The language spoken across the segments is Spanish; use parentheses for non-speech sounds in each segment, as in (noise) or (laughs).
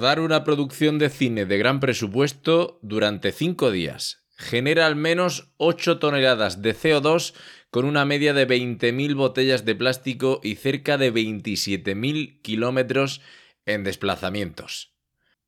Rodar una producción de cine de gran presupuesto durante cinco días genera al menos 8 toneladas de CO2 con una media de 20.000 botellas de plástico y cerca de 27.000 kilómetros en desplazamientos.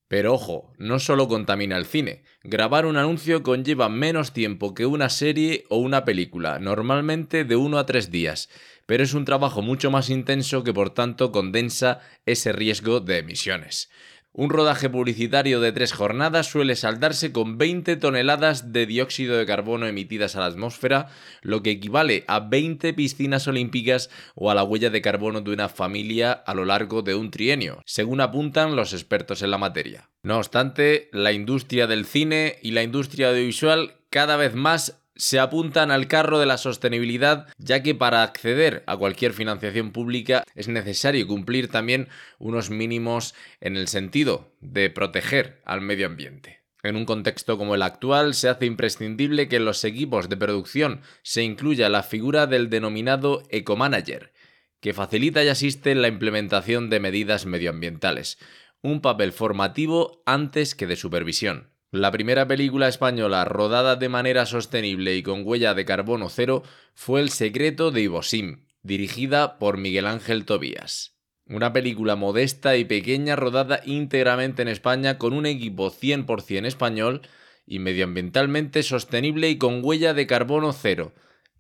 Pero ojo, no solo contamina el cine. Grabar un anuncio conlleva menos tiempo que una serie o una película, normalmente de 1 a 3 días, pero es un trabajo mucho más intenso que por tanto condensa ese riesgo de emisiones. Un rodaje publicitario de tres jornadas suele saldarse con 20 toneladas de dióxido de carbono emitidas a la atmósfera, lo que equivale a 20 piscinas olímpicas o a la huella de carbono de una familia a lo largo de un trienio, según apuntan los expertos en la materia. No obstante, la industria del cine y la industria audiovisual cada vez más se apuntan al carro de la sostenibilidad, ya que para acceder a cualquier financiación pública es necesario cumplir también unos mínimos en el sentido de proteger al medio ambiente. En un contexto como el actual, se hace imprescindible que en los equipos de producción se incluya la figura del denominado ecomanager, que facilita y asiste en la implementación de medidas medioambientales, un papel formativo antes que de supervisión. La primera película española rodada de manera sostenible y con huella de carbono cero fue El secreto de Ibosim, dirigida por Miguel Ángel Tobías. Una película modesta y pequeña rodada íntegramente en España con un equipo 100% español y medioambientalmente sostenible y con huella de carbono cero,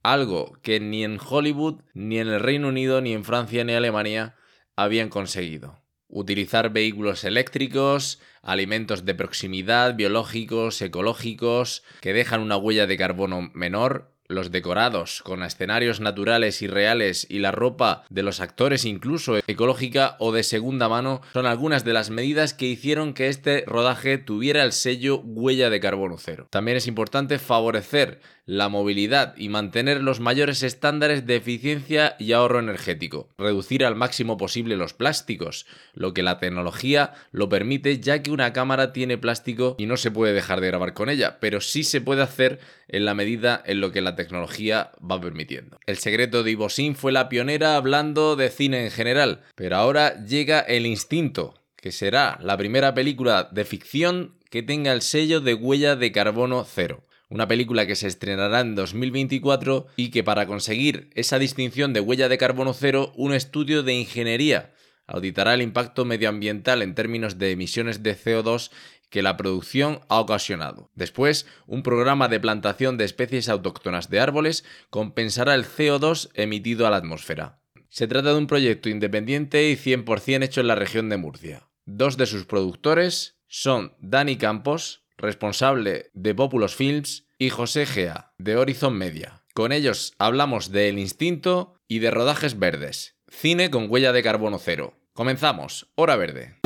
algo que ni en Hollywood, ni en el Reino Unido, ni en Francia, ni Alemania habían conseguido utilizar vehículos eléctricos, alimentos de proximidad, biológicos, ecológicos, que dejan una huella de carbono menor, los decorados con escenarios naturales y reales y la ropa de los actores incluso ecológica o de segunda mano son algunas de las medidas que hicieron que este rodaje tuviera el sello huella de carbono cero. También es importante favorecer la movilidad y mantener los mayores estándares de eficiencia y ahorro energético, reducir al máximo posible los plásticos, lo que la tecnología lo permite ya que una cámara tiene plástico y no se puede dejar de grabar con ella, pero sí se puede hacer en la medida en lo que la tecnología va permitiendo. El secreto de Ivosin fue la pionera hablando de cine en general, pero ahora llega El Instinto, que será la primera película de ficción que tenga el sello de huella de carbono cero una película que se estrenará en 2024 y que para conseguir esa distinción de huella de carbono cero, un estudio de ingeniería auditará el impacto medioambiental en términos de emisiones de CO2 que la producción ha ocasionado. Después, un programa de plantación de especies autóctonas de árboles compensará el CO2 emitido a la atmósfera. Se trata de un proyecto independiente y 100% hecho en la región de Murcia. Dos de sus productores son Dani Campos, responsable de Populous Films, y José Gea, de Horizon Media. Con ellos hablamos de El Instinto y de Rodajes Verdes, cine con huella de carbono cero. Comenzamos, hora verde.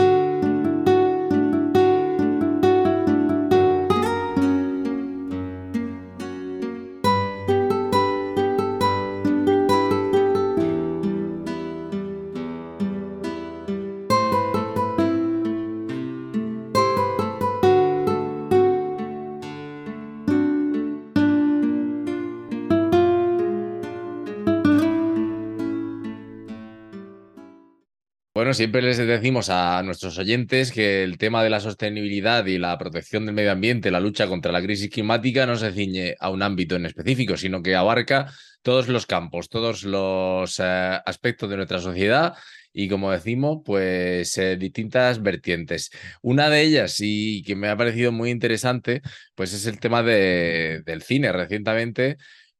Bueno, siempre les decimos a nuestros oyentes que el tema de la sostenibilidad y la protección del medio ambiente, la lucha contra la crisis climática, no se ciñe a un ámbito en específico, sino que abarca todos los campos, todos los eh, aspectos de nuestra sociedad y, como decimos, pues eh, distintas vertientes. Una de ellas, y que me ha parecido muy interesante, pues es el tema de, del cine. Recientemente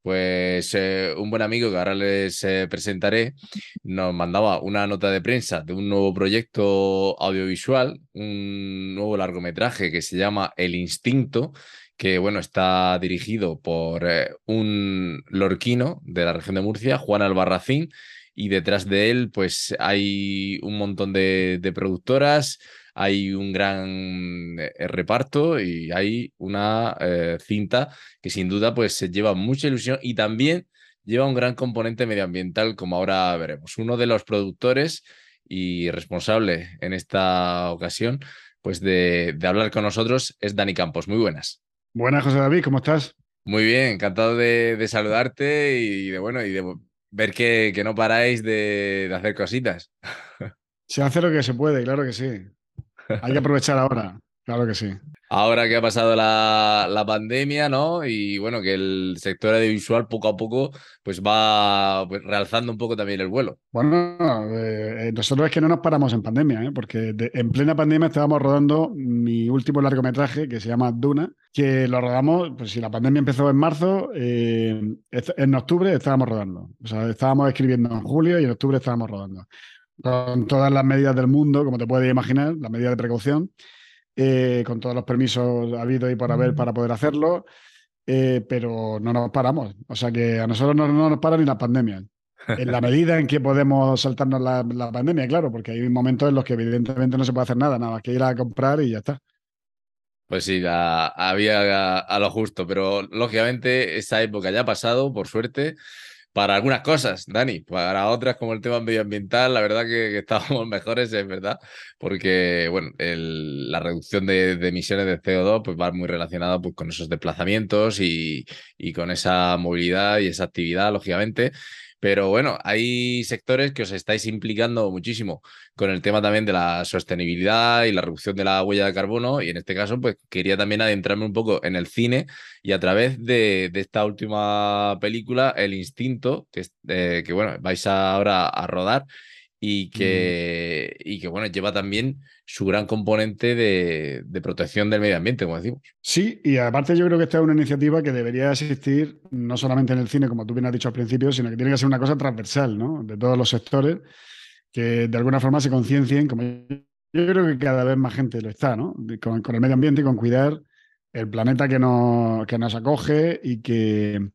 pues eh, un buen amigo que ahora les eh, presentaré nos mandaba una nota de prensa de un nuevo proyecto audiovisual, un nuevo largometraje que se llama El Instinto, que bueno, está dirigido por eh, un lorquino de la región de Murcia, Juan Albarracín, y detrás de él pues hay un montón de, de productoras, hay un gran eh, reparto y hay una eh, cinta que sin duda pues se lleva mucha ilusión y también lleva un gran componente medioambiental, como ahora veremos. Uno de los productores y responsable en esta ocasión pues de, de hablar con nosotros es Dani Campos. Muy buenas. Buenas, José David, ¿cómo estás? Muy bien, encantado de, saludarte y de bueno y de ver que, que no paráis de, de, hacer cositas. (laughs) Se hace lo que se puede, claro que sí. Hay que aprovechar ahora, claro que sí. Ahora que ha pasado la, la, pandemia, ¿no? Y bueno, que el sector audiovisual poco a poco pues va pues, realzando un poco también el vuelo. Bueno, eh, nosotros es que no nos paramos en pandemia, ¿eh? porque en plena pandemia estábamos rodando mi último largometraje que se llama Duna, que lo rodamos, pues si la pandemia empezó en marzo, eh, en octubre estábamos rodando. O sea, estábamos escribiendo en julio y en octubre estábamos rodando. Con todas las medidas del mundo, como te puedes imaginar, las medidas de precaución. Eh, con todos los permisos habidos y por haber para poder hacerlo, eh, pero no nos paramos. O sea que a nosotros no, nos para ni la pandemia. En la (laughs) medida en que podemos saltarnos la, pandemia, claro, porque hay momentos en los que evidentemente no se puede hacer nada, nada más que ir a comprar y ya está. Pues sí, había a, lo justo, pero lógicamente esa época ya ha pasado, por suerte, para algunas cosas, Dani. Para otras, como el tema medioambiental, la verdad que, (laughs) estábamos mejores, es verdad, porque bueno, la reducción de, emisiones de CO2 pues, va muy relacionada pues, con esos desplazamientos y con esa movilidad y esa actividad, lógicamente. Pero bueno, hay sectores que os estáis implicando muchísimo con el tema también de la sostenibilidad y la reducción de la huella de carbono. Y en este caso, pues quería también adentrarme un poco en el cine y a través de, esta última película, El Instinto, que, eh, bueno, vais ahora a rodar y que, y que bueno, lleva también su gran componente de, protección del medio ambiente, como decimos. Sí, y aparte yo creo que esta es una iniciativa que debería existir no solamente en el cine, como tú bien has dicho al principio, sino que tiene que ser una cosa transversal, ¿no? De todos los sectores, que de alguna forma se conciencien, como yo creo que cada vez más gente lo está, ¿no? Con, con el medio ambiente y con cuidar el planeta que nos, que nos acoge y que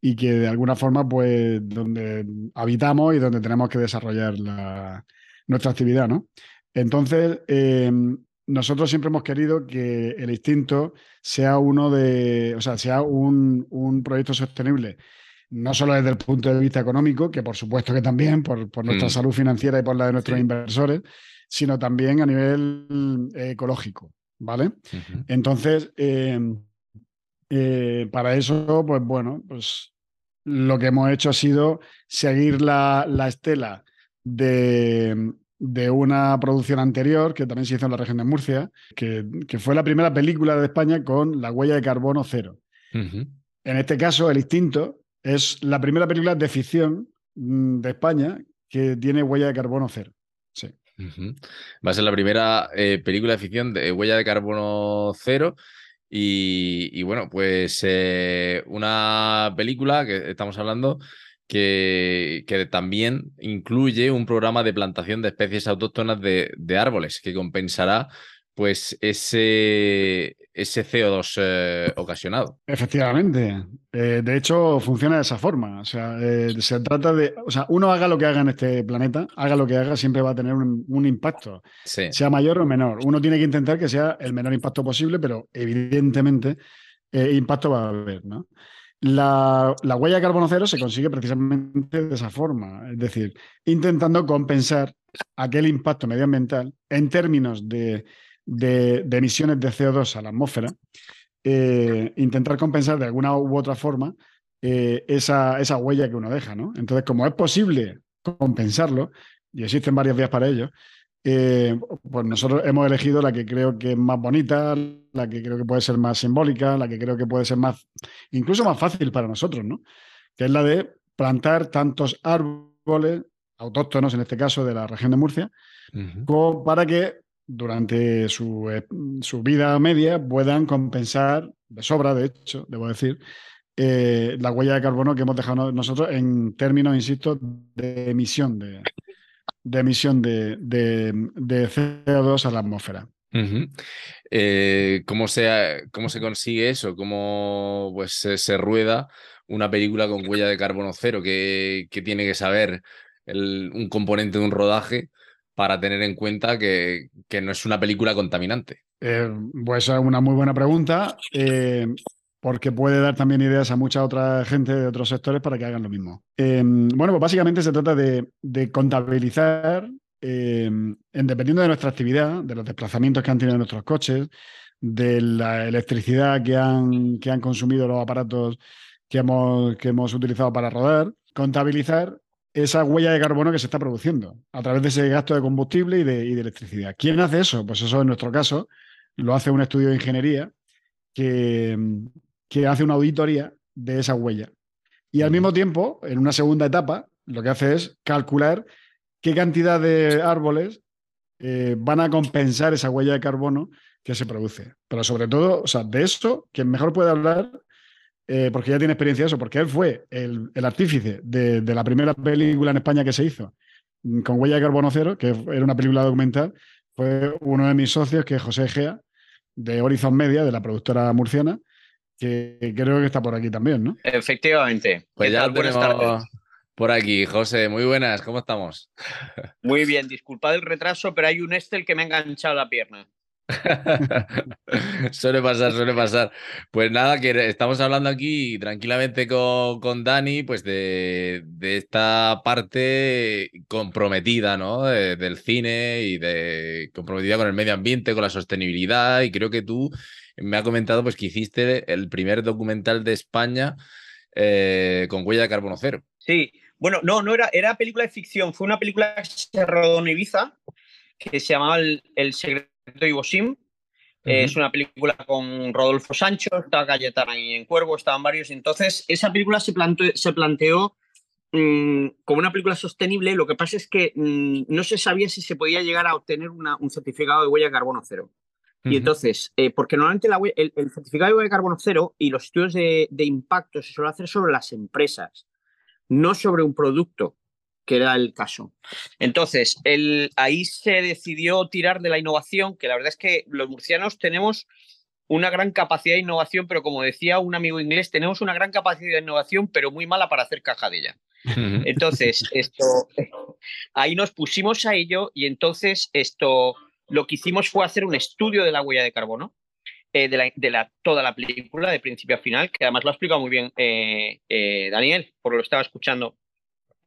y que de alguna forma, pues, donde habitamos y donde tenemos que desarrollar la, nuestra actividad, ¿no? Entonces, em, nosotros siempre hemos querido que el instinto sea uno de, o sea, sea un, un, proyecto sostenible, no solo desde el punto de vista económico, que por supuesto que también, por, por nuestra mm. salud financiera y por la de nuestros inversores, sino también a nivel ecológico, ¿vale? Entonces, em, eh, para eso, pues bueno, pues lo que hemos hecho ha sido seguir la, estela de, una producción anterior que también se hizo en la región de Murcia, que, fue la primera película de España con la huella de carbono cero. En este caso, El Instinto es la primera película de ficción mm, de España que tiene huella de carbono cero. Sí. Va a ser la primera eh, película de ficción de huella de carbono cero. Y, bueno, pues eh, una película que estamos hablando que, que, también incluye un programa de plantación de especies autóctonas de, de árboles que compensará pues ese, ese CO2 eh, ocasionado. Efectivamente. Eh, de hecho, funciona de esa forma. O sea, eh, se trata de. O sea, uno haga lo que haga en este planeta, haga lo que haga, siempre va a tener un, impacto. Sea mayor o menor. Uno tiene que intentar que sea el menor impacto posible, pero evidentemente impacto va a haber, ¿no? La, la, huella de carbono cero se consigue precisamente de esa forma, es decir, intentando compensar aquel impacto medioambiental en términos de de, emisiones de CO2 a la atmósfera, eh, intentar compensar de alguna u otra forma eh, esa, esa, huella que uno deja. ¿no? Entonces, como es posible compensarlo, y existen varias vías para ello, eh, pues nosotros hemos elegido la que creo que es más bonita, la que creo que puede ser más simbólica, la que creo que puede ser más, incluso más fácil para nosotros, ¿no? Que es la de plantar tantos árboles autóctonos, en este caso de la región de Murcia, como para que durante su, eh, su, vida media puedan compensar, de sobra, de hecho, debo decir, eh, la huella de carbono que hemos dejado nosotros en términos, insisto, de emisión de, de emisión de, de, CO2 a la atmósfera. Eh, ¿cómo, se, ¿Cómo se consigue eso? ¿Cómo pues, se, rueda una película con huella de carbono cero? que tiene que saber el, un componente de un rodaje para tener en cuenta que, no es una película contaminante? Eh, pues es una muy buena pregunta, eh, porque puede dar también ideas a mucha otra gente de otros sectores para que hagan lo mismo. Eh, bueno, pues básicamente se trata de, contabilizar, dependiendo de nuestra actividad, de los desplazamientos que han tenido nuestros coches, de la electricidad que han, consumido los aparatos que hemos utilizado para rodar, contabilizar esa huella de carbono que se está produciendo a través de ese gasto de combustible y de, electricidad. ¿Quién hace eso? Pues eso en nuestro caso lo hace un estudio de ingeniería que, que hace una auditoría de esa huella. Y al mismo tiempo, en una segunda etapa, lo que hace es calcular qué cantidad de árboles eh, van a compensar esa huella de carbono que se produce. Pero sobre todo, o sea, de eso, quien mejor puede hablar eh, porque ya tiene experiencia de eso, porque él fue el, artífice de, la primera película en España que se hizo mm, con Huella de Carbono Cero, que era una película documental, fue uno de mis socios, que es José Egea, de Horizon Media, de la productora murciana, que creo que está por aquí también, ¿no? Efectivamente. Pues ya buenas tardes. Por aquí, José, muy buenas, ¿cómo estamos? Muy bien, disculpad el retraso, pero hay un Estel que me ha enganchado la pierna. (laughs) suele pasar, suele pasar. Pues nada, que estamos hablando aquí tranquilamente con, con Dani, pues de, esta parte comprometida, ¿no? del cine y de comprometida con el medio ambiente, con la sostenibilidad. Y creo que tú me ha comentado pues que hiciste el primer documental de España eh, con huella de carbono cero. Sí, bueno, no, no era, era película de ficción, fue una película que se rodó en Ibiza, que se llamaba El, el secreto de Ivo Sim. Es una película con Rodolfo Sancho, está Cayetana ahí en Cuervo, estaban varios. Entonces, esa película se planteó, se planteó mm, como una película sostenible. Lo que pasa es que mm, no se sabía si se podía llegar a obtener un certificado de huella de carbono cero. Y entonces, eh, porque normalmente el, certificado de huella de carbono cero y los estudios de, de impacto se suele hacer sobre las empresas, no sobre un producto que era el caso. Entonces, el, ahí se decidió tirar de la innovación, que la verdad es que los murcianos tenemos una gran capacidad de innovación, pero como decía un amigo inglés, tenemos una gran capacidad de innovación, pero muy mala para hacer caja de ella. Entonces, esto, (laughs) ahí nos pusimos a ello y entonces esto, lo que hicimos fue hacer un estudio de la huella de carbono. Eh, de, la, toda la película, de principio a final, que además lo ha explicado muy bien eh, eh, Daniel, por lo estaba escuchando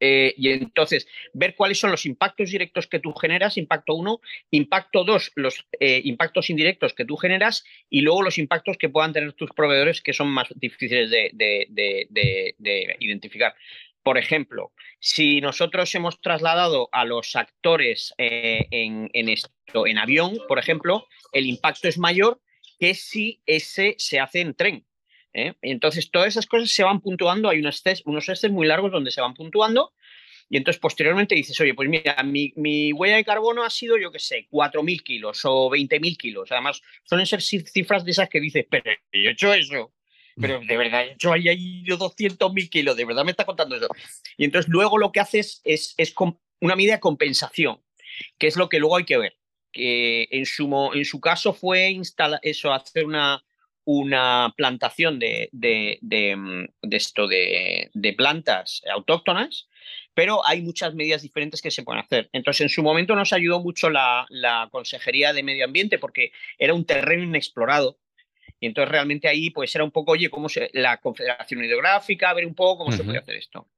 eh, y entonces, ver cuáles son los impactos directos que tú generas, impacto 1, impacto 2, los eh, impactos indirectos que tú generas y luego los impactos que puedan tener tus proveedores que son más difíciles de, identificar. Por ejemplo, si nosotros hemos trasladado a los actores eh, en, esto, en avión, por ejemplo, el impacto es mayor que si ese se hace en tren. ¿Eh? Entonces, todas esas cosas se van puntuando. Hay unos test, unos muy largos donde se van puntuando. Y entonces, posteriormente dices, oye, pues mira, mi, huella de carbono ha sido, yo qué sé, 4.000 kilos o 20.000 kilos. Además, suelen ser cifras de esas que dices, pero yo he hecho eso. Pero de verdad, hecho ahí, ahí 200.000 kilos. De verdad me está contando eso. Y entonces, luego lo que haces es, es una medida de compensación, que es lo que luego hay que ver. Que en su, en su caso fue instalar eso, hacer una, una plantación de, de, de, mm, esto de, plantas autóctonas, pero hay muchas medidas diferentes que se pueden hacer. Entonces, en su momento nos ayudó mucho la, Consejería de Medio Ambiente porque era un terreno inexplorado. Y entonces realmente ahí pues era un poco, oye, cómo se, la Confederación Hidrográfica, a ver un poco cómo se puede hacer esto.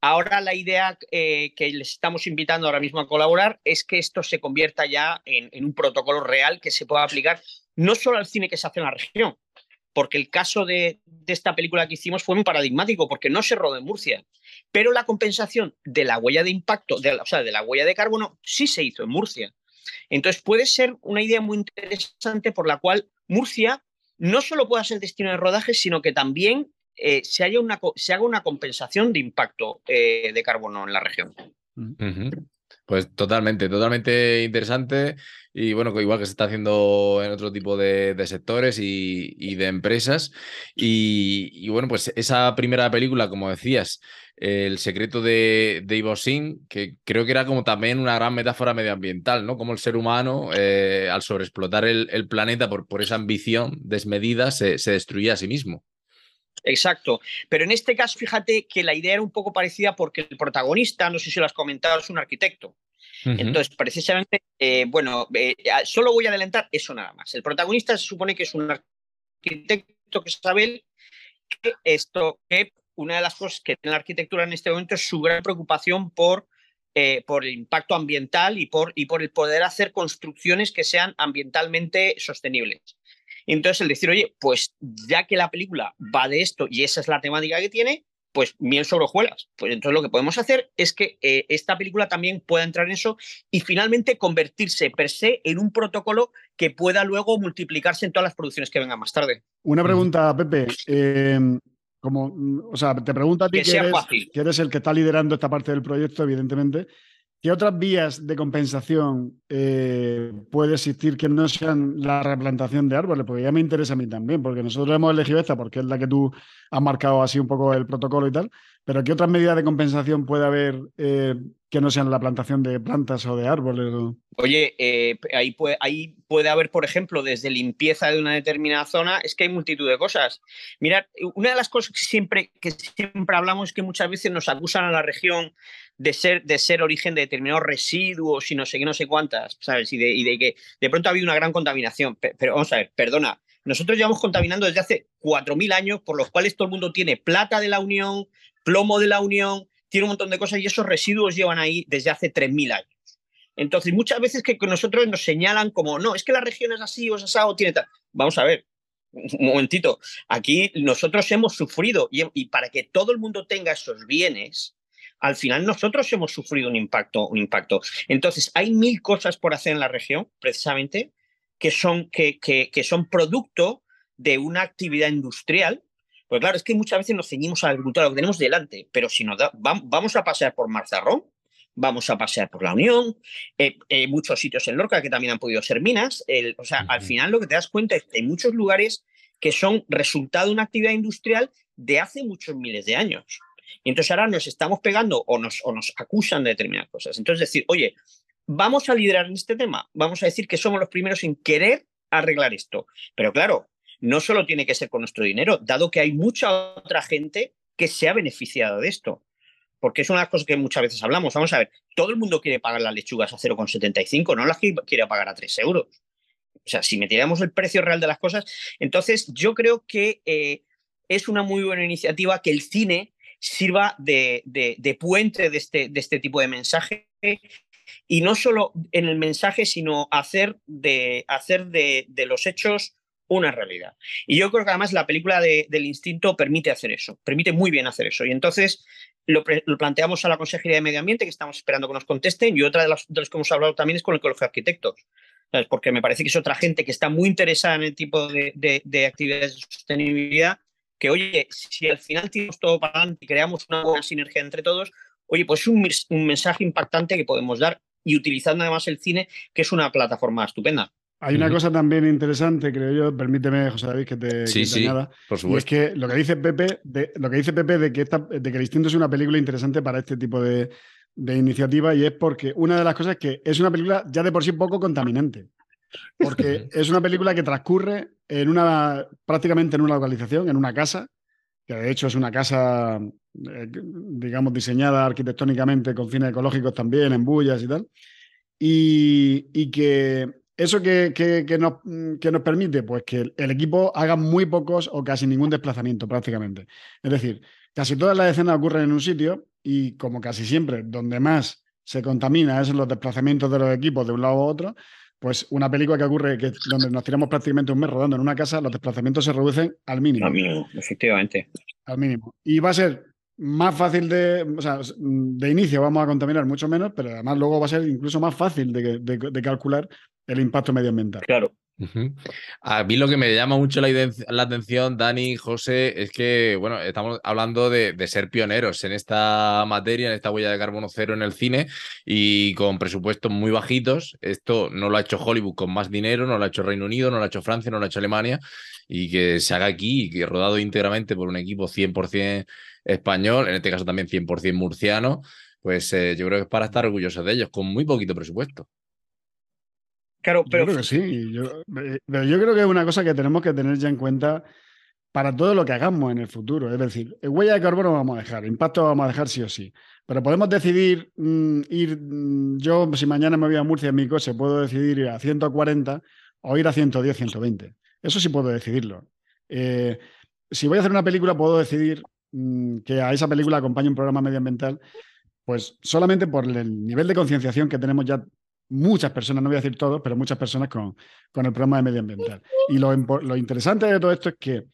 Ahora la idea eh, que les estamos invitando ahora mismo a colaborar es que esto se convierta ya en, en, un protocolo real que se pueda aplicar no solo al cine que se hace en la región, porque el caso de, esta película que hicimos fue muy paradigmático, porque no se rodó en Murcia, pero la compensación de la huella de impacto, de o sea, de la huella de carbono, sí se hizo en Murcia. Entonces puede ser una idea muy interesante por la cual Murcia no solo pueda ser destino de rodaje, sino que también eh, se, haya una, se, haga una compensación de impacto eh, de carbono en la región. Pues totalmente, totalmente interesante y bueno, igual que se está haciendo en otro tipo de, sectores y, de empresas. Y, bueno, pues esa primera película, como decías, El secreto de, de Ivo Sin, que creo que era como también una gran metáfora medioambiental, ¿no? Como el ser humano, eh, al sobreexplotar el, planeta por, por, esa ambición desmedida, se, se destruía a sí mismo. Exacto. Pero en este caso, fíjate que la idea era un poco parecida porque el protagonista, no sé si lo has comentado, es un arquitecto. Entonces, precisamente, eh, bueno, eh, solo voy a adelantar eso nada más. El protagonista se supone que es un arquitecto que sabe que esto, que una de las cosas que tiene la arquitectura en este momento es su gran preocupación por, eh, por el impacto ambiental y por, y por el poder hacer construcciones que sean ambientalmente sostenibles. Entonces, el decir, oye, pues ya que la película va de esto y esa es la temática que tiene, pues miel sobre hojuelas. Pues entonces lo que podemos hacer es que eh, esta película también pueda entrar en eso y finalmente convertirse per se en un protocolo que pueda luego multiplicarse en todas las producciones que vengan más tarde. Una pregunta, Pepe. Em, como, o sea, te pregunto a ti que, eres, el que está liderando esta parte del proyecto, evidentemente. ¿Qué otras vías de compensación eh, puede existir que no sean la replantación de árboles? Porque ya me interesa a mí también, porque nosotros hemos elegido esta porque es la que tú has marcado así un poco el protocolo y tal, pero ¿qué otras medidas de compensación puede haber eh, que no sean la plantación de plantas o de árboles? Oye, eh, ahí, puede, ahí puede haber, por ejemplo, desde limpieza de una determinada zona, es que hay multitud de cosas. Mirad, una de las cosas que siempre, que siempre hablamos es que muchas veces nos acusan a la región de ser, de ser origen de determinados residuos y no sé qué, no sé cuántas, ¿sabes? Y de, que de pronto ha habido una gran contaminación. Pero, vamos a ver, perdona, nosotros llevamos contaminando desde hace 4.000 años, por los cuales todo el mundo tiene plata de la Unión, plomo de la Unión, tiene un montón de cosas y esos residuos llevan ahí desde hace 3.000 años. Entonces, muchas veces que nosotros nos señalan como, no, es que la región es así o es asado, tiene tal. Vamos a ver, un momentito, aquí nosotros hemos sufrido y para que todo el mundo tenga esos bienes, al final nosotros hemos sufrido un impacto, un impacto. Entonces, hay mil cosas por hacer en la región, precisamente, que son, que, que, son producto de una actividad industrial. Pues claro, es que muchas veces nos ceñimos a la agricultura, lo que tenemos delante, pero si nos da, vamos a pasear por Marzarrón, vamos a pasear por la Unión, eh, eh, muchos sitios en Lorca que también han podido ser minas. o sea, al final lo que te das cuenta es que hay muchos lugares que son resultado de una actividad industrial de hace muchos miles de años. Y entonces ahora nos estamos pegando o nos, o nos acusan de determinadas cosas. Entonces decir, oye, vamos a liderar en este tema, vamos a decir que somos los primeros en querer arreglar esto. Pero claro, no solo tiene que ser con nuestro dinero, dado que hay mucha otra gente que se ha beneficiado de esto. Porque es una de las cosas que muchas veces hablamos. Vamos a ver, todo el mundo quiere pagar las lechugas a 0,75, no las quiere pagar a 3 euros. O sea, si metiéramos el precio real de las cosas, entonces yo creo que eh, es una muy buena iniciativa que el cine sirva de, puente de este, de este tipo de mensaje y no solo en el mensaje, sino hacer de, hacer de, los hechos una realidad. Y yo creo que además la película del instinto permite hacer eso, permite muy bien hacer eso. Y entonces lo, planteamos a la Consejería de Medio Ambiente, que estamos esperando que nos contesten, y otra de las, de los que hemos hablado también es con el Colegio de Arquitectos. Porque me parece que es otra gente que está muy interesada en el tipo de actividades de sostenibilidad que, oye, si al final tiramos todo para adelante y creamos una buena sinergia entre todos, oye, pues es un, un mensaje impactante que podemos dar y utilizando además el cine, que es una plataforma estupenda. Hay una cosa también interesante, creo yo, permíteme, José David, que te, sí, sí, por supuesto. Y es que lo que dice Pepe, de, lo que dice Pepe de que, esta, de que el instinto es una película interesante para este tipo de, de iniciativa, y es porque una de las cosas es que es una película ya de por sí poco contaminante. Porque es una película que transcurre en una, prácticamente en una localización, en una casa, que de hecho es una casa, eh, digamos, diseñada arquitectónicamente con fines ecológicos también, en bullas y tal. Y, que eso que, que, nos, que, nos, permite, pues que el, equipo haga muy pocos o casi ningún desplazamiento prácticamente. Es decir, casi todas las escenas ocurren en un sitio y como casi siempre, donde más se contamina es en los desplazamientos de los equipos de un lado a otro, pues una película que ocurre que donde nos tiramos prácticamente un mes rodando en una casa, los desplazamientos se reducen al mínimo. Al mínimo, efectivamente. Al mínimo. Y va a ser más fácil de, o sea, de inicio vamos a contaminar mucho menos, pero además luego va a ser incluso más fácil de calcular el impacto medioambiental. Claro. A mí lo que me llama mucho la, atención, Dani, José, es que, bueno, estamos hablando de, ser pioneros en esta materia, en esta huella de carbono cero en el cine y con presupuestos muy bajitos. Esto no lo ha hecho Hollywood con más dinero, no lo ha hecho Reino Unido, no lo ha hecho Francia, no lo ha hecho Alemania y que se haga aquí y que rodado íntegramente por un equipo 100% español, en este caso también 100% murciano, pues eh, yo creo que es para estar orgullosos de ellos, con muy poquito presupuesto. Claro, pero... Yo creo que sí. Yo, pero yo creo que es una cosa que tenemos que tener ya en cuenta para todo lo que hagamos en el futuro. Es decir, huella de carbono vamos a dejar, impacto vamos a dejar sí o sí. Pero podemos decidir mm, ir, mm, yo si mañana me voy a Murcia en mi coche, puedo decidir ir a 140 o ir a 110, 120. Eso sí puedo decidirlo. Eh, si voy a hacer una película, puedo decidir mm, que a esa película acompañe un programa medioambiental, pues solamente por el nivel de concienciación que tenemos ya muchas personas, no voy a decir todos, pero muchas personas con, con el programa de medioambiental. Y lo, lo interesante de todo esto es que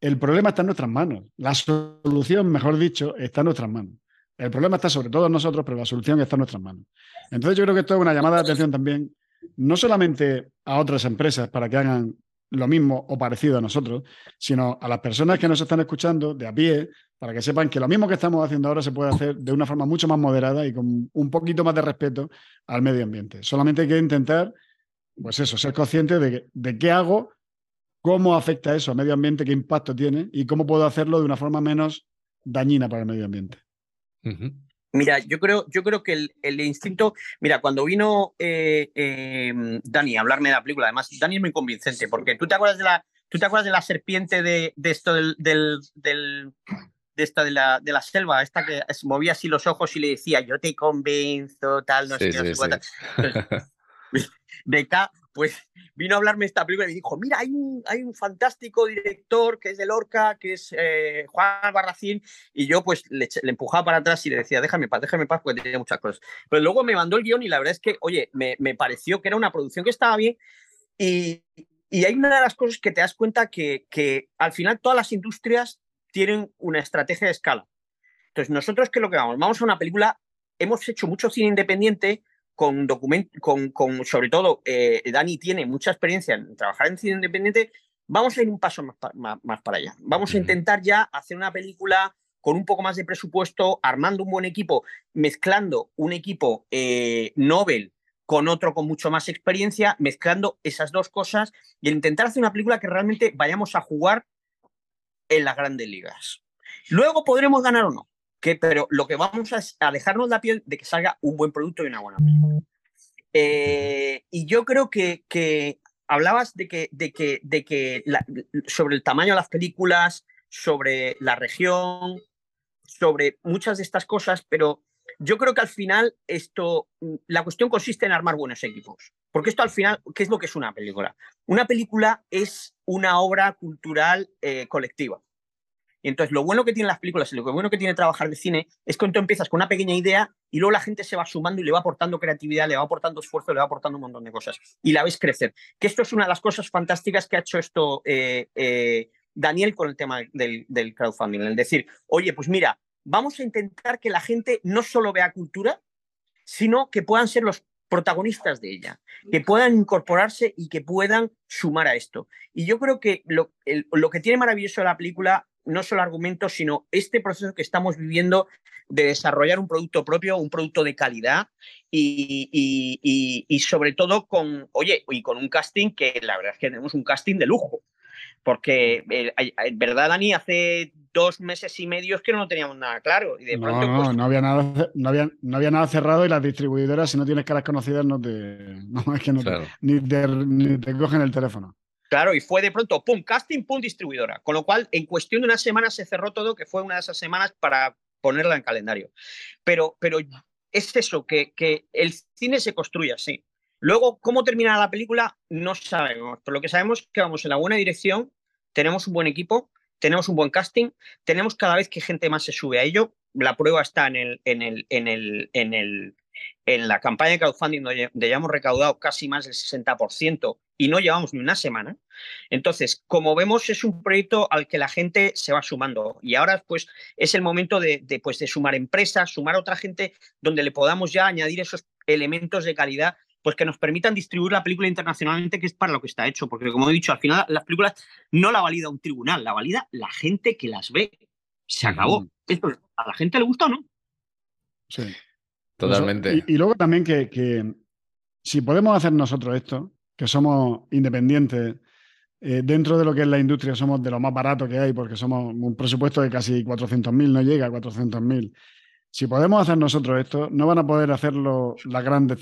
el problema está en nuestras manos. La solución, mejor dicho, está en nuestras manos. El problema está sobre todo en nosotros, pero la solución está en nuestras manos. Entonces yo creo que esto es una llamada de atención también, no solamente a otras empresas para que hagan lo mismo o parecido a nosotros, sino a las personas que nos están escuchando de a pie, para que sepan que lo mismo que estamos haciendo ahora se puede hacer de una forma mucho más moderada y con un poquito más de respeto al medio ambiente. Solamente hay que intentar, pues eso, ser consciente de, qué hago, cómo afecta eso al medio ambiente, qué impacto tiene y cómo puedo hacerlo de una forma menos dañina para el medio ambiente. Mira, yo creo, yo creo que el, instinto, mira, cuando vino eh, em, Dani a hablarme de la película, además, Dani es muy convincente, porque tú te acuerdas de la, tú te acuerdas de la serpiente de, esto del, del, de esta de la, de la selva, esta que movía así los ojos y le decía, yo te convenzo, tal, no sé qué, no sé (laughs) De pues vino a hablarme esta película y me dijo, mira, hay un, fantástico director que es de Lorca, que es eh, Juan Barracín, y yo pues le, empujaba para atrás y le decía, déjame paz, déjame paz, porque tenía muchas cosas. Pero luego me mandó el guion y la verdad es que, oye, me, me pareció que era una producción que estaba bien y, y, hay una de las cosas que te das cuenta que, que al final todas las industrias tienen una estrategia de escala. Entonces, nosotros, ¿qué es lo que vamos? Vamos a una película, hemos hecho mucho cine independiente, con documentos, con, con, sobre todo, eh, Dani tiene mucha experiencia en trabajar en cine independiente, vamos a ir un paso más, más, para allá. Vamos a intentar ya hacer una película con un poco más de presupuesto, armando un buen equipo, mezclando un equipo eh, Nobel con otro con mucho más experiencia, mezclando esas dos cosas y intentar hacer una película que realmente vayamos a jugar en las grandes ligas. Luego podremos ganar o no, pero lo que vamos a dejarnos la piel de que salga un buen producto y una buena película. Eh, y yo creo que, que hablabas de que, de que, de que sobre el tamaño de las películas, sobre la región, sobre muchas de estas cosas, pero yo creo que al final esto, la cuestión consiste en armar buenos equipos. Porque esto al final, ¿qué es lo que es una película? Una película es una obra cultural eh, colectiva. Y entonces lo bueno que tienen las películas y lo bueno que tiene trabajar de cine es que tú empiezas con una pequeña idea y luego la gente se va sumando y le va aportando creatividad, le va aportando esfuerzo, le va aportando un montón de cosas. Y la ves crecer. Que esto es una de las cosas fantásticas que ha hecho esto eh, eh, Daniel con el tema del, crowdfunding. El decir, oye, pues mira, vamos a intentar que la gente no solo vea cultura, sino que puedan ser los protagonistas de ella, que puedan incorporarse y que puedan sumar a esto. Y yo creo que lo, lo que tiene maravilloso la película no solo argumentos, sino este proceso que estamos viviendo de desarrollar un producto propio, un producto de calidad y, y, sobre todo con, oye, y con un casting que la verdad es que tenemos un casting de lujo. Porque, eh, ¿verdad, Dani? Hace dos meses y medio es que no teníamos nada claro. Y de no, no, pues no, había nada, no, había, no había nada cerrado y las distribuidoras, si no tienes caras conocidas, no te, (laughs) no, es que no ni, ni te cogen el teléfono. Claro, y fue de pronto, pum, casting, pum, distribuidora. Con lo cual, en cuestión de una semana se cerró todo, que fue una de esas semanas para ponerla en calendario. Pero, pero es eso, que, que el cine se construye así. Luego, ¿cómo termina la película? No sabemos. Pero lo que sabemos es que vamos en la buena dirección, tenemos un buen equipo, tenemos un buen casting, tenemos cada vez que gente más se sube a ello. La prueba está en el, en el, en el, en el, en la campaña de crowdfunding donde ya hemos recaudado casi más del 60% y no llevamos ni una semana. Entonces, como vemos, es un proyecto al que la gente se va sumando y ahora pues es el momento de, pues, de sumar empresas, sumar a otra gente donde le podamos ya añadir esos elementos de calidad pues que nos permitan distribuir la película internacionalmente, que es para lo que está hecho. Porque, como he dicho, al final las películas no la valida un tribunal, la valida la gente que las ve. Se acabó. Esto, ¿A la gente le gusta o no? Sí. Totalmente. y, luego también que, que, si podemos hacer nosotros esto, que somos independientes, eh, dentro de lo que es la industria somos de lo más barato que hay, porque somos un presupuesto de casi 400.000, no llega a 400.000. Si podemos hacer nosotros esto, no van a poder hacerlo las grandes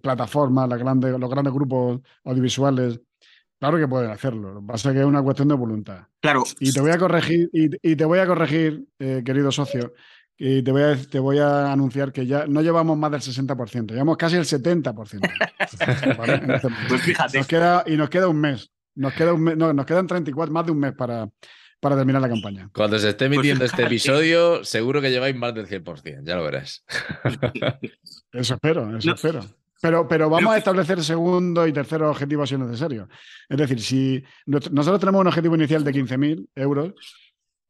plataformas, las grandes, los grandes grupos audiovisuales Claro que pueden hacerlo. Lo que pasa es que es una cuestión de voluntad. Claro. Y te voy a corregir, y, te voy a corregir, eh, querido socio, y te voy, a, te voy a anunciar que ya no llevamos más del 60%, llevamos casi el 70%. (laughs) Pues fíjate. y nos queda un mes. Nos, queda un mes, no, nos quedan 34, más de un mes para, para terminar la campaña. Cuando se esté pues emitiendo este episodio, seguro que lleváis más del 100%, ya lo verás. (laughs) Eso espero, eso espero. Pero, pero vamos a establecer segundo y tercer objetivo si es necesario. Es decir, si nosotros tenemos un objetivo inicial de 15.000 euros,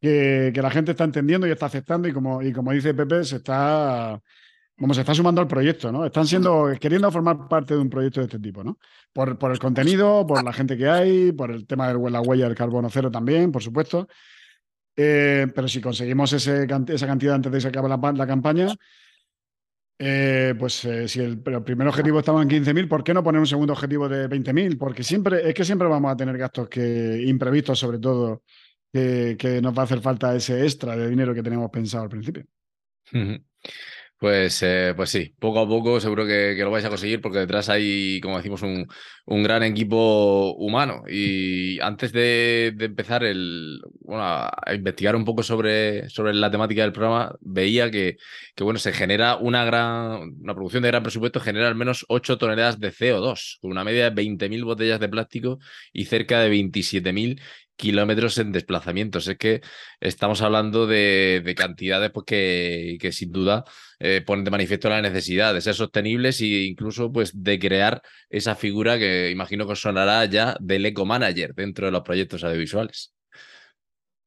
que, la gente está entendiendo y está aceptando, y como, y como dice Pepe, se está, como se está sumando al proyecto, ¿no? Están siendo, queriendo formar parte de un proyecto de este tipo, ¿no? Por, por el contenido, por la gente que hay, por el tema de la huella del carbono cero también, por supuesto. Eh, pero si conseguimos ese, esa cantidad antes de que se acabe la, la campaña, eh, pues eh, si el, primer objetivo estaba en 15.000, ¿por qué no poner un segundo objetivo de 20.000? Porque siempre, es que siempre vamos a tener gastos que, imprevistos, sobre todo, que, nos va a hacer falta ese extra de dinero que teníamos pensado al principio. Pues, eh, pues sí, poco a poco seguro que, lo vais a conseguir porque detrás hay, como decimos, un, un gran equipo humano. Y antes de, empezar el, a investigar un poco sobre, sobre la temática del programa, veía que, que bueno, se genera una gran, una producción de gran presupuesto, genera al menos 8 toneladas de CO2, con una media de 20.000 botellas de plástico y cerca de 27.000 kilómetros en desplazamientos. Es que estamos hablando de, cantidades pues, que, sin duda eh, ponen de manifiesto la necesidad de ser sostenibles e incluso pues, de crear esa figura que imagino que sonará ya del eco-manager dentro de los proyectos audiovisuales.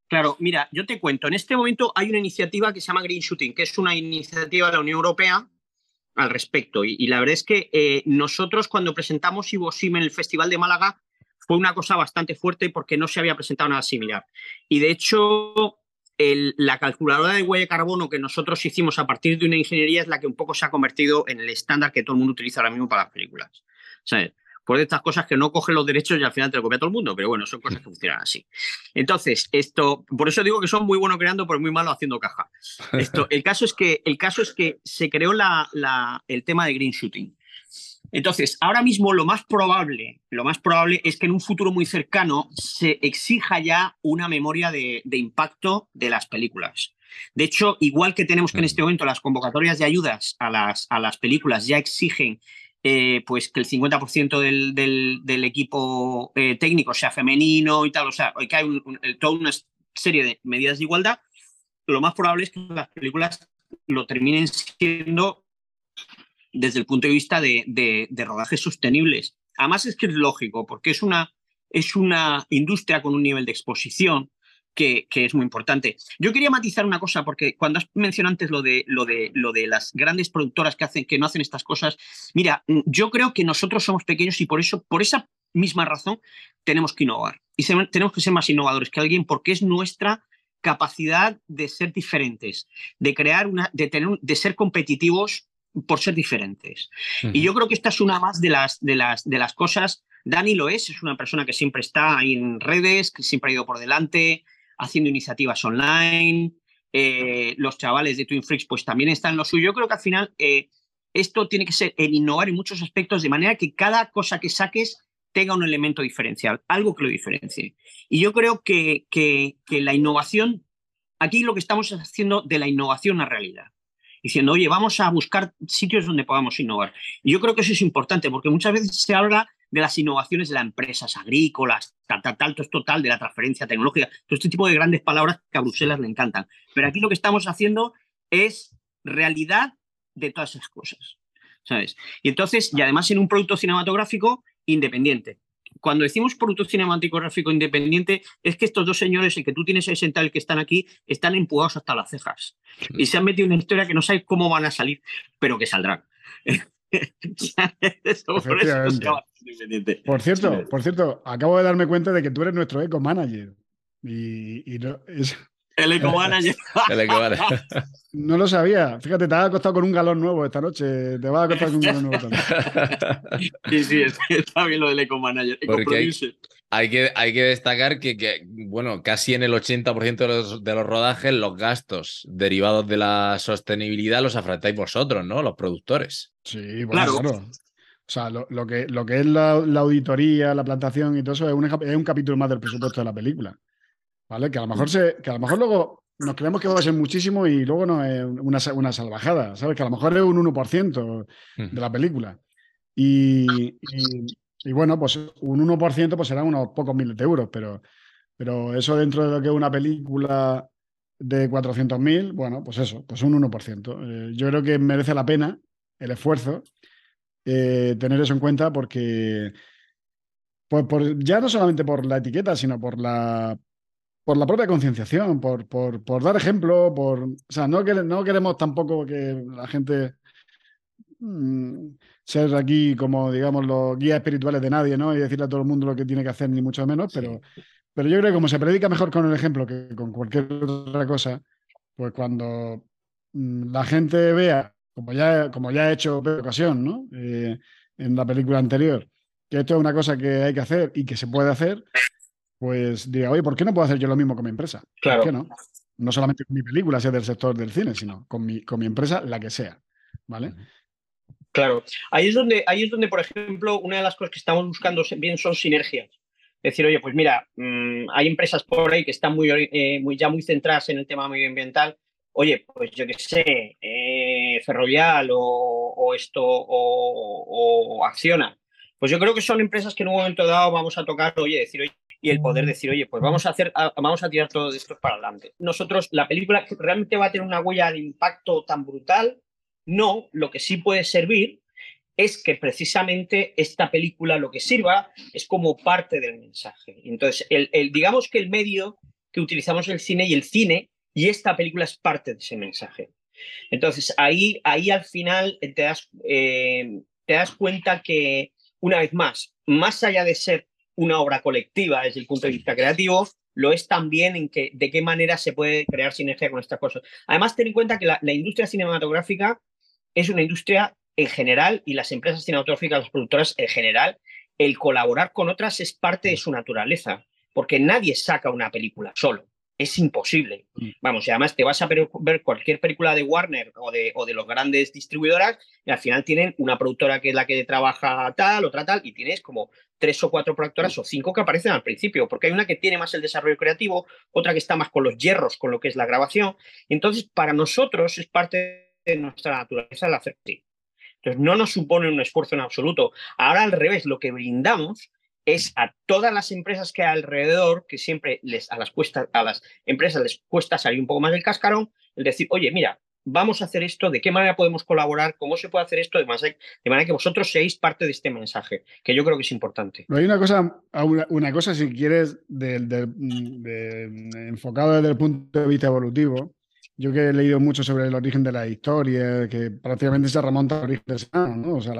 Claro, mira, yo te cuento, en este momento hay una iniciativa que se llama Green Shooting, que es una iniciativa de la Unión Europea al respecto. Y, la verdad es que eh, nosotros cuando presentamos Ivosim en el Festival de Málaga, fue una cosa bastante fuerte porque no se había presentado nada similar. Y de hecho, la calculadora de huella de carbono que nosotros hicimos a partir de una ingeniería es la que un poco se ha convertido en el estándar que todo el mundo utiliza ahora mismo para las películas. ¿Sabes? Por estas cosas que no cogen los derechos y al final te lo copia todo el mundo, pero bueno, son cosas que funcionan así. Entonces, esto, por eso digo que son muy buenos creando, pero muy malos haciendo caja. Esto, el, caso es que, el caso es que se creó el tema de green shooting. Entonces, ahora mismo lo más probable, lo más probable es que en un futuro muy cercano se exija ya una memoria de, impacto de las películas. De hecho, igual que tenemos que en este momento las convocatorias de ayudas a las, a las películas ya exigen eh, pues que el 50% del, equipo eh, técnico sea femenino y tal, o sea, que hay toda una serie de medidas de igualdad, lo más probable es que las películas lo terminen siendo desde el punto de vista de, rodajes sostenibles. Además es que es lógico, porque es una, es una industria con un nivel de exposición que, es muy importante. Yo quería matizar una cosa, porque cuando has mencionado antes lo de, lo de, lo de las grandes productoras que, hacen, que no hacen estas cosas, mira, yo creo que nosotros somos pequeños y por eso, por esa misma razón, tenemos que innovar. Y tenemos que ser más innovadores que alguien porque es nuestra capacidad de ser diferentes, de crear una, de tener, de ser competitivos por ser diferentes. Y yo creo que esta es una más de las, de, las, de las cosas. Dani lo es, es una persona que siempre está en redes, que siempre ha ido por delante, haciendo iniciativas online. Eh, los chavales de Twin Freaks pues también están en lo suyo. Yo creo que al final eh, esto tiene que ser el innovar en muchos aspectos de manera que cada cosa que saques tenga un elemento diferencial, algo que lo diferencie. Y yo creo que, que, que la innovación, aquí lo que estamos haciendo de la innovación una realidad diciendo, oye, vamos a buscar sitios donde podamos innovar. Y yo creo que eso es importante, porque muchas veces se habla de las innovaciones de las empresas agrícolas, tal, tal, tal, total, de la transferencia tecnológica, todo este tipo de grandes palabras que a Bruselas le encantan. Pero aquí lo que estamos haciendo es realidad de todas esas cosas. ¿Sabes? Y entonces, y además en un producto cinematográfico independiente cuando decimos producto cinematográfico independiente, es que estos dos señores, el que tú tienes ahí sentado, el que están aquí, están empujados hasta las cejas. Y se han metido en una historia que no sabes cómo van a salir, pero que saldrán. (laughs) por, cierto, por cierto, acabo de darme cuenta de que tú eres nuestro eco manager. Y, y no, es, el eco manager. (laughs) el eco manager. (laughs) No lo sabía. Fíjate, te has acostado con un galón nuevo esta noche. Te vas a acostar con un galón nuevo también. (laughs) Sí, sí, está bien lo del eco manager. hay, que, hay que destacar que, bueno, casi en el 80% de los, de los rodajes, los gastos derivados de la sostenibilidad los afrontáis vosotros, ¿no? Los productores. Sí, bueno, claro. O sea, lo, que, lo que es la, auditoría, la plantación y todo eso es un, es un capítulo más del presupuesto de la película. ¿Vale? Que a lo mejor se, que a lo mejor luego nos creemos que va a ser muchísimo y luego no es una, una salvajada, ¿sabes? Que a lo mejor es un 1% de la película. Y, y, bueno, pues un 1% pues serán unos pocos miles de euros, pero, pero eso dentro de lo que es una película de 400.000, bueno, pues eso, pues un 1%. Eh, yo creo que merece la pena el esfuerzo eh, tener eso en cuenta porque, pues, por, ya no solamente por la etiqueta, sino por la, por la propia concienciación, por, por, por, dar ejemplo, por, o sea, no, no queremos tampoco que la gente mm, ser aquí como, digamos, los guías espirituales de nadie, ¿no? Y decirle a todo el mundo lo que tiene que hacer, ni mucho menos, pero, pero yo creo que como se predica mejor con el ejemplo que con cualquier otra cosa, pues cuando mm, la gente vea, como ya, como ya he hecho por ocasión, ¿no? Eh, en la película anterior, que esto es una cosa que hay que hacer y que se puede hacer, pues diga, oye, ¿por qué no puedo hacer yo lo mismo con mi empresa? Claro. ¿Por qué no? No solamente con mi película, sea del sector del cine, sino con mi, con mi empresa, la que sea. ¿Vale? Claro. Ahí es, donde, ahí es donde, por ejemplo, una de las cosas que estamos buscando bien son sinergias. Decir, oye, pues mira, mm, hay empresas por ahí que están muy, eh, muy, ya muy centradas en el tema medioambiental. Oye, pues yo qué sé, eh, Ferrovial o, esto o, Acciona. Pues yo creo que son empresas que en un momento dado vamos a tocar, oye, decir, oye, y el poder decir, oye, pues vamos a hacer, vamos a tirar todo esto para adelante. Nosotros, la película realmente va a tener una huella de impacto tan brutal. No, lo que sí puede servir es que precisamente esta película lo que sirva es como parte del mensaje. Entonces, el, digamos que el medio que utilizamos el cine y el cine y esta película es parte de ese mensaje. Entonces, ahí, ahí al final te das, eh, te das cuenta que, una vez más, más allá de ser una obra colectiva desde el punto de vista creativo, lo es también en que, de qué manera se puede crear sinergia con estas cosas. Además, ten en cuenta que la, industria cinematográfica es una industria en general y las empresas cinematográficas, las productoras en general, el colaborar con otras es parte de su naturaleza, porque nadie saca una película solo es imposible. Mm. Vamos, y además te vas a ver, cualquier película de Warner o de, o de los grandes distribuidoras y al final tienen una productora que es la que trabaja tal, otra tal, y tienes como tres o cuatro productoras o cinco que aparecen al principio, porque hay una que tiene más el desarrollo creativo, otra que está más con los hierros, con lo que es la grabación. Entonces, para nosotros es parte de nuestra naturaleza el hacer así. Entonces, no nos supone un esfuerzo en absoluto. Ahora, al revés, lo que brindamos es a todas las empresas que hay alrededor, que siempre les, a, las a las empresas les cuesta salir un poco más del cascarón, el decir, oye, mira, vamos a hacer esto, de qué manera podemos colaborar, cómo se puede hacer esto, de manera, que vosotros seáis parte de este mensaje, que yo creo que es importante. hay una cosa, una, cosa si quieres, enfocado desde el punto de vista evolutivo. Yo que he leído mucho sobre el origen de la historia, que prácticamente se remonta al origen del ser ¿no? O sea,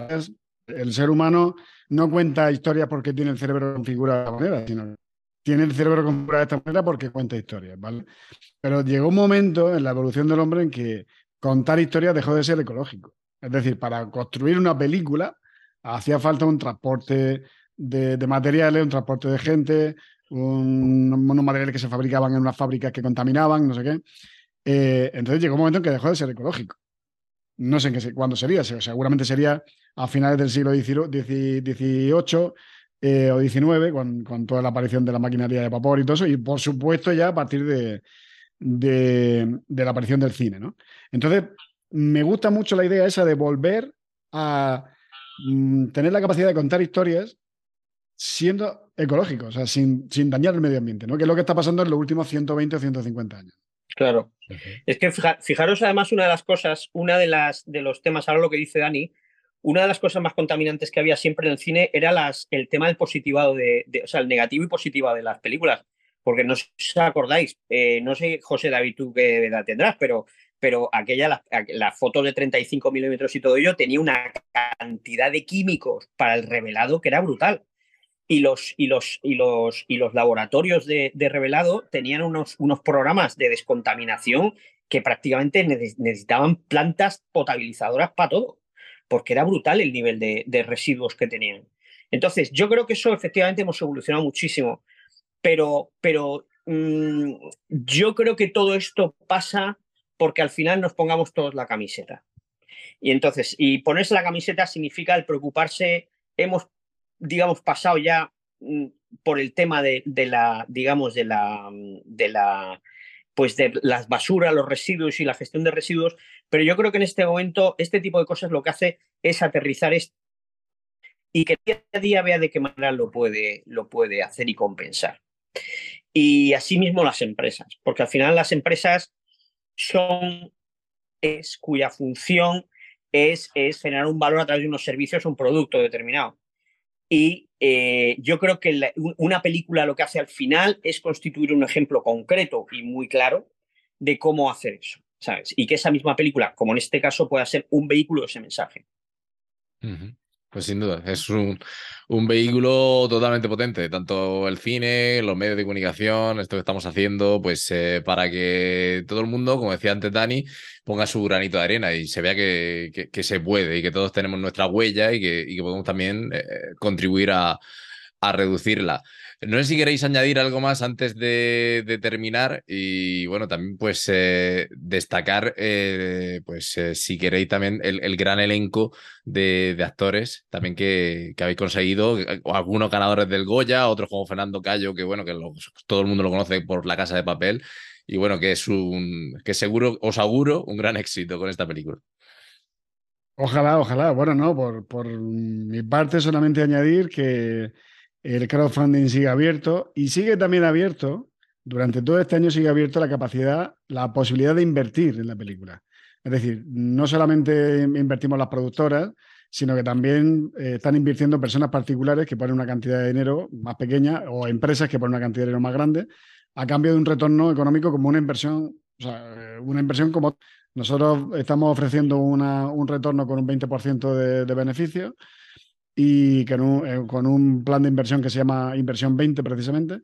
el ser humano no cuenta historias porque tiene el cerebro configurado de esta manera, sino tiene el cerebro configurado de esta manera porque cuenta historias, ¿vale? Pero llegó un momento en la evolución del hombre en que contar historias dejó de ser ecológico. Es decir, para construir una película hacía falta un transporte de, materiales, un transporte de gente, unos materiales que se fabricaban en unas fábricas que contaminaban, no sé qué. Eh, entonces llegó un momento en que dejó de ser ecológico. No sé en qué, cuándo sería, seguramente sería a finales del siglo XVIII eh, o XIX, con, toda la aparición de la maquinaria de vapor y todo eso, y por supuesto ya a partir de, de, la aparición del cine. ¿no? Entonces, me gusta mucho la idea esa de volver a mm, tener la capacidad de contar historias siendo ecológicos, o sea, sin, sin, dañar el medio ambiente, ¿no? que es lo que está pasando en los últimos 120 o 150 años. Claro. Es que fijaros además una de las cosas, una de las de los temas, ahora lo que dice Dani, una de las cosas más contaminantes que había siempre en el cine era las, el tema del positivado, de, o sea, el negativo y positivo de las películas. Porque no os acordáis, eh, no sé, José David, tú qué edad tendrás, pero, pero aquella, la, foto de 35 milímetros y todo ello tenía una cantidad de químicos para el revelado que era brutal. Y los, y los, y los, y los laboratorios de, revelado tenían unos, unos programas de descontaminación que prácticamente necesitaban plantas potabilizadoras para todo porque era brutal el nivel de, residuos que tenían. Entonces, yo creo que eso efectivamente hemos evolucionado muchísimo, pero, pero mm, yo creo que todo esto pasa porque al final nos pongamos todos la camiseta. Y entonces, y ponerse la camiseta significa el preocuparse, hemos, digamos, pasado ya mm, por el tema de, la, digamos, de la, de la, pues de las basuras, los residuos y la gestión de residuos, pero yo creo que en este momento este tipo de cosas lo que hace es aterrizar esto y que día a día vea de qué manera lo puede, lo puede hacer y compensar. Y asimismo las empresas, porque al final las empresas son es cuya función es, es generar un valor a través de unos servicios o un producto determinado. Y eh, yo creo que una película lo que hace al final es constituir un ejemplo concreto y muy claro de cómo hacer eso, ¿sabes? Y que esa misma película, como en este caso, pueda ser un vehículo de ese mensaje. Pues sin duda, es un, un, vehículo totalmente potente, tanto el cine, los medios de comunicación, esto que estamos haciendo, pues eh, para que todo el mundo, como decía antes Dani, ponga su granito de arena y se vea que, que, se puede y que todos tenemos nuestra huella y que, y que podemos también eh, contribuir a, a reducirla. No sé si queréis añadir algo más antes de, terminar y bueno, también pues eh, destacar, eh, pues eh, si queréis también el, gran elenco de, actores también que, habéis conseguido, algunos ganadores del Goya, otros como Fernando Cayo, que bueno, que todo el mundo lo conoce por La Casa de Papel y bueno, que es un, que seguro, os auguro un gran éxito con esta película. Ojalá, ojalá. Bueno, no, por, por mi parte solamente añadir que el crowdfunding sigue abierto y sigue también abierto, durante todo este año sigue abierto la capacidad, la posibilidad de invertir en la película. Es decir, no solamente invertimos las productoras, sino que también eh, están invirtiendo personas particulares que ponen una cantidad de dinero más pequeña o empresas que ponen una cantidad de dinero más grande a cambio de un retorno económico como una inversión, o sea, una inversión como nosotros estamos ofreciendo un retorno con un 20% de, de beneficio y eh, con un, plan de inversión que se llama Inversión 20 precisamente.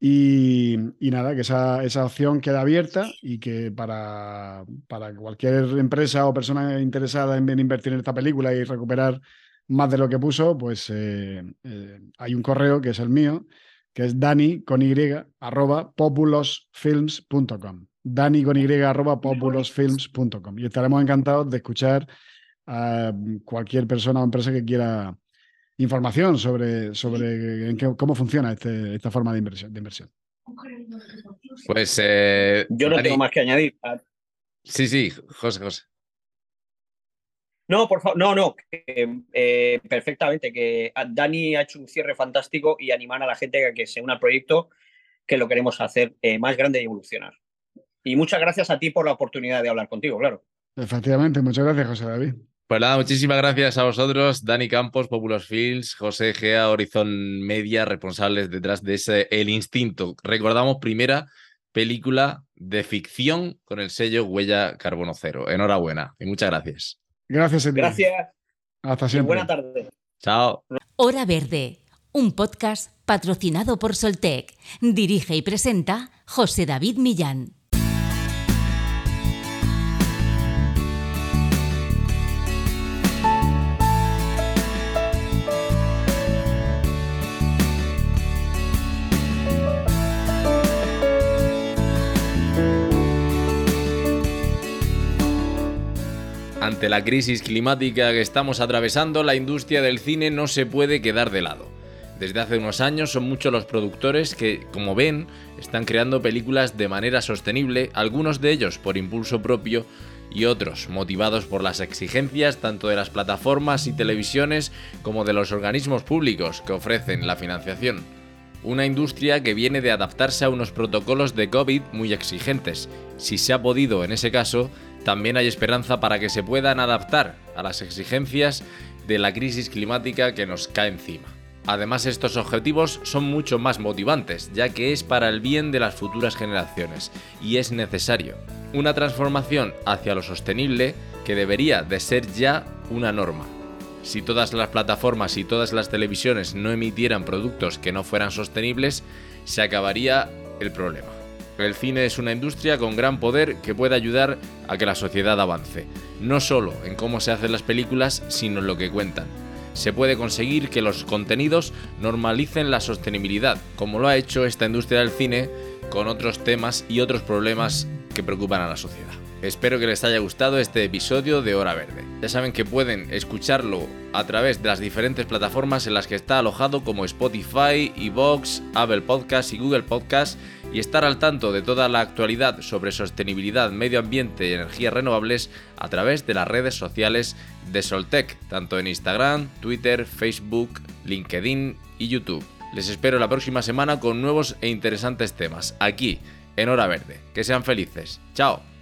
Y, nada, que esa, esa, opción queda abierta y que para, para cualquier empresa o persona interesada en, invertir en esta película y recuperar más de lo que puso, pues eh, eh, hay un correo que es el mío, que es dani con y arroba populosfilms.com. Dani con y arroba populosfilms.com. Y estaremos encantados de escuchar a cualquier persona o empresa que quiera información sobre, sobre cómo funciona este, esta forma de inversión. De inversión. Pues eh, yo no tengo más que añadir. Sí, sí, José, José. No, por favor, no, no, eh, perfectamente, que Dani ha hecho un cierre fantástico y animar a la gente a que se una al proyecto, que lo queremos hacer eh, más grande y evolucionar. Y muchas gracias a ti por la oportunidad de hablar contigo, claro. Efectivamente, muchas gracias, José David. Pues nada, muchísimas gracias a vosotros, Dani Campos, Popular Fields, José Gea, Horizon Media, responsables detrás de ese El Instinto. Recordamos, primera película de ficción con el sello Huella Carbono Cero. Enhorabuena y muchas gracias. Gracias, Gracias. Hasta siempre. buena tarde. Chao. Hora Verde, un podcast patrocinado por Soltec. Dirige y presenta José David Millán. Ante la crisis climática que estamos atravesando, la industria del cine no se puede quedar de lado. Desde hace unos años son muchos los productores que, como ven, están creando películas de manera sostenible, algunos de ellos por impulso propio y otros motivados por las exigencias tanto de las plataformas y televisiones como de los organismos públicos que ofrecen la financiación. Una industria que viene de adaptarse a unos protocolos de COVID muy exigentes. Si se ha podido en ese caso, también hay esperanza para que se puedan adaptar a las exigencias de la crisis climática que nos cae encima. Además, estos objetivos son mucho más motivantes, ya que es para el bien de las futuras generaciones y es necesario. Una transformación hacia lo sostenible que debería de ser ya una norma. Si todas las plataformas y todas las televisiones no emitieran productos que no fueran sostenibles, se acabaría el problema. El cine es una industria con gran poder que puede ayudar a que la sociedad avance, no solo en cómo se hacen las películas, sino en lo que cuentan. Se puede conseguir que los contenidos normalicen la sostenibilidad, como lo ha hecho esta industria del cine con otros temas y otros problemas que preocupan a la sociedad. Espero que les haya gustado este episodio de Hora Verde. Ya saben que pueden escucharlo a través de las diferentes plataformas en las que está alojado como Spotify, Evox, Apple Podcasts y Google Podcasts y estar al tanto de toda la actualidad sobre sostenibilidad, medio ambiente y energías renovables a través de las redes sociales de Soltec, tanto en Instagram, Twitter, Facebook, LinkedIn y YouTube. Les espero la próxima semana con nuevos e interesantes temas, aquí, en Hora Verde. Que sean felices. Chao.